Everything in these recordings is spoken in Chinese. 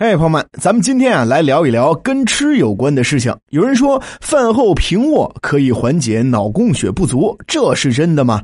嘿，朋友们，咱们今天啊来聊一聊跟吃有关的事情。有人说饭后平卧可以缓解脑供血不足，这是真的吗？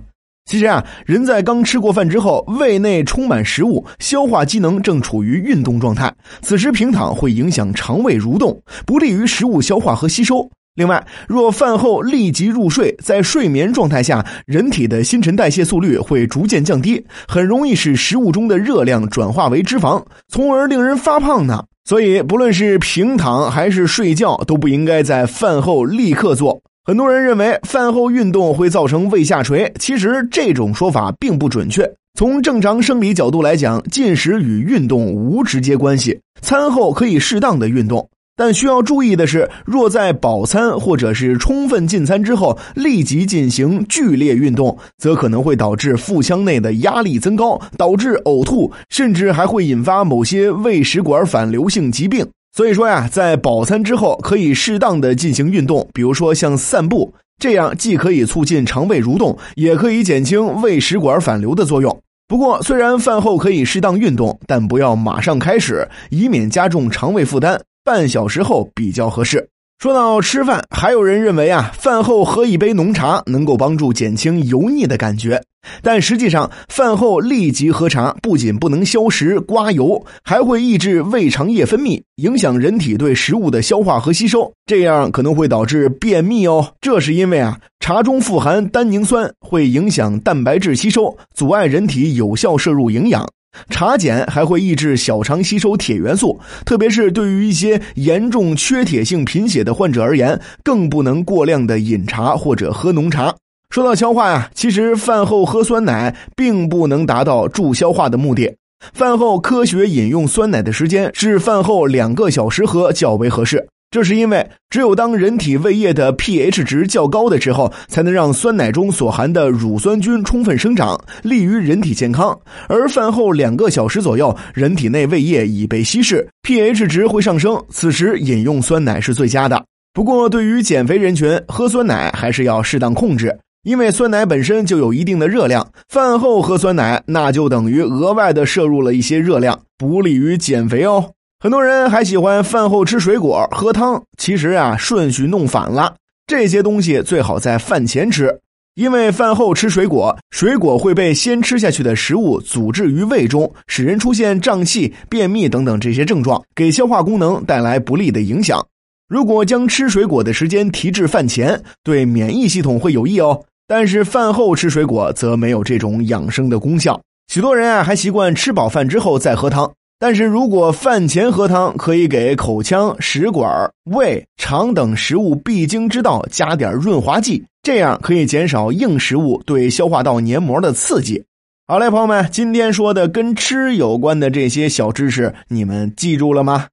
其实啊，人在刚吃过饭之后，胃内充满食物，消化机能正处于运动状态，此时平躺会影响肠胃蠕动，不利于食物消化和吸收。另外，若饭后立即入睡，在睡眠状态下，人体的新陈代谢速率会逐渐降低，很容易使食物中的热量转化为脂肪，从而令人发胖呢。所以，不论是平躺还是睡觉，都不应该在饭后立刻做。很多人认为饭后运动会造成胃下垂，其实这种说法并不准确。从正常生理角度来讲，进食与运动无直接关系，餐后可以适当的运动。但需要注意的是，若在饱餐或者是充分进餐之后立即进行剧烈运动，则可能会导致腹腔内的压力增高，导致呕吐，甚至还会引发某些胃食管反流性疾病。所以说呀，在饱餐之后可以适当的进行运动，比如说像散步，这样既可以促进肠胃蠕动，也可以减轻胃食管反流的作用。不过，虽然饭后可以适当运动，但不要马上开始，以免加重肠胃负担。半小时后比较合适。说到吃饭，还有人认为啊，饭后喝一杯浓茶能够帮助减轻油腻的感觉。但实际上，饭后立即喝茶不仅不能消食刮油，还会抑制胃肠液分泌，影响人体对食物的消化和吸收，这样可能会导致便秘哦。这是因为啊，茶中富含单宁酸，会影响蛋白质吸收，阻碍人体有效摄入营养。茶碱还会抑制小肠吸收铁元素，特别是对于一些严重缺铁性贫血的患者而言，更不能过量的饮茶或者喝浓茶。说到消化呀，其实饭后喝酸奶并不能达到助消化的目的。饭后科学饮用酸奶的时间是饭后两个小时喝较为合适。这是因为，只有当人体胃液的 pH 值较高的时候，才能让酸奶中所含的乳酸菌充分生长，利于人体健康。而饭后两个小时左右，人体内胃液已被稀释，pH 值会上升，此时饮用酸奶是最佳的。不过，对于减肥人群，喝酸奶还是要适当控制，因为酸奶本身就有一定的热量，饭后喝酸奶，那就等于额外的摄入了一些热量，不利于减肥哦。很多人还喜欢饭后吃水果、喝汤，其实啊顺序弄反了。这些东西最好在饭前吃，因为饭后吃水果，水果会被先吃下去的食物阻滞于胃中，使人出现胀气、便秘等等这些症状，给消化功能带来不利的影响。如果将吃水果的时间提至饭前，对免疫系统会有益哦。但是饭后吃水果则没有这种养生的功效。许多人啊还习惯吃饱饭之后再喝汤。但是如果饭前喝汤，可以给口腔、食管、胃、肠等食物必经之道加点润滑剂，这样可以减少硬食物对消化道黏膜的刺激。好嘞，朋友们，今天说的跟吃有关的这些小知识，你们记住了吗？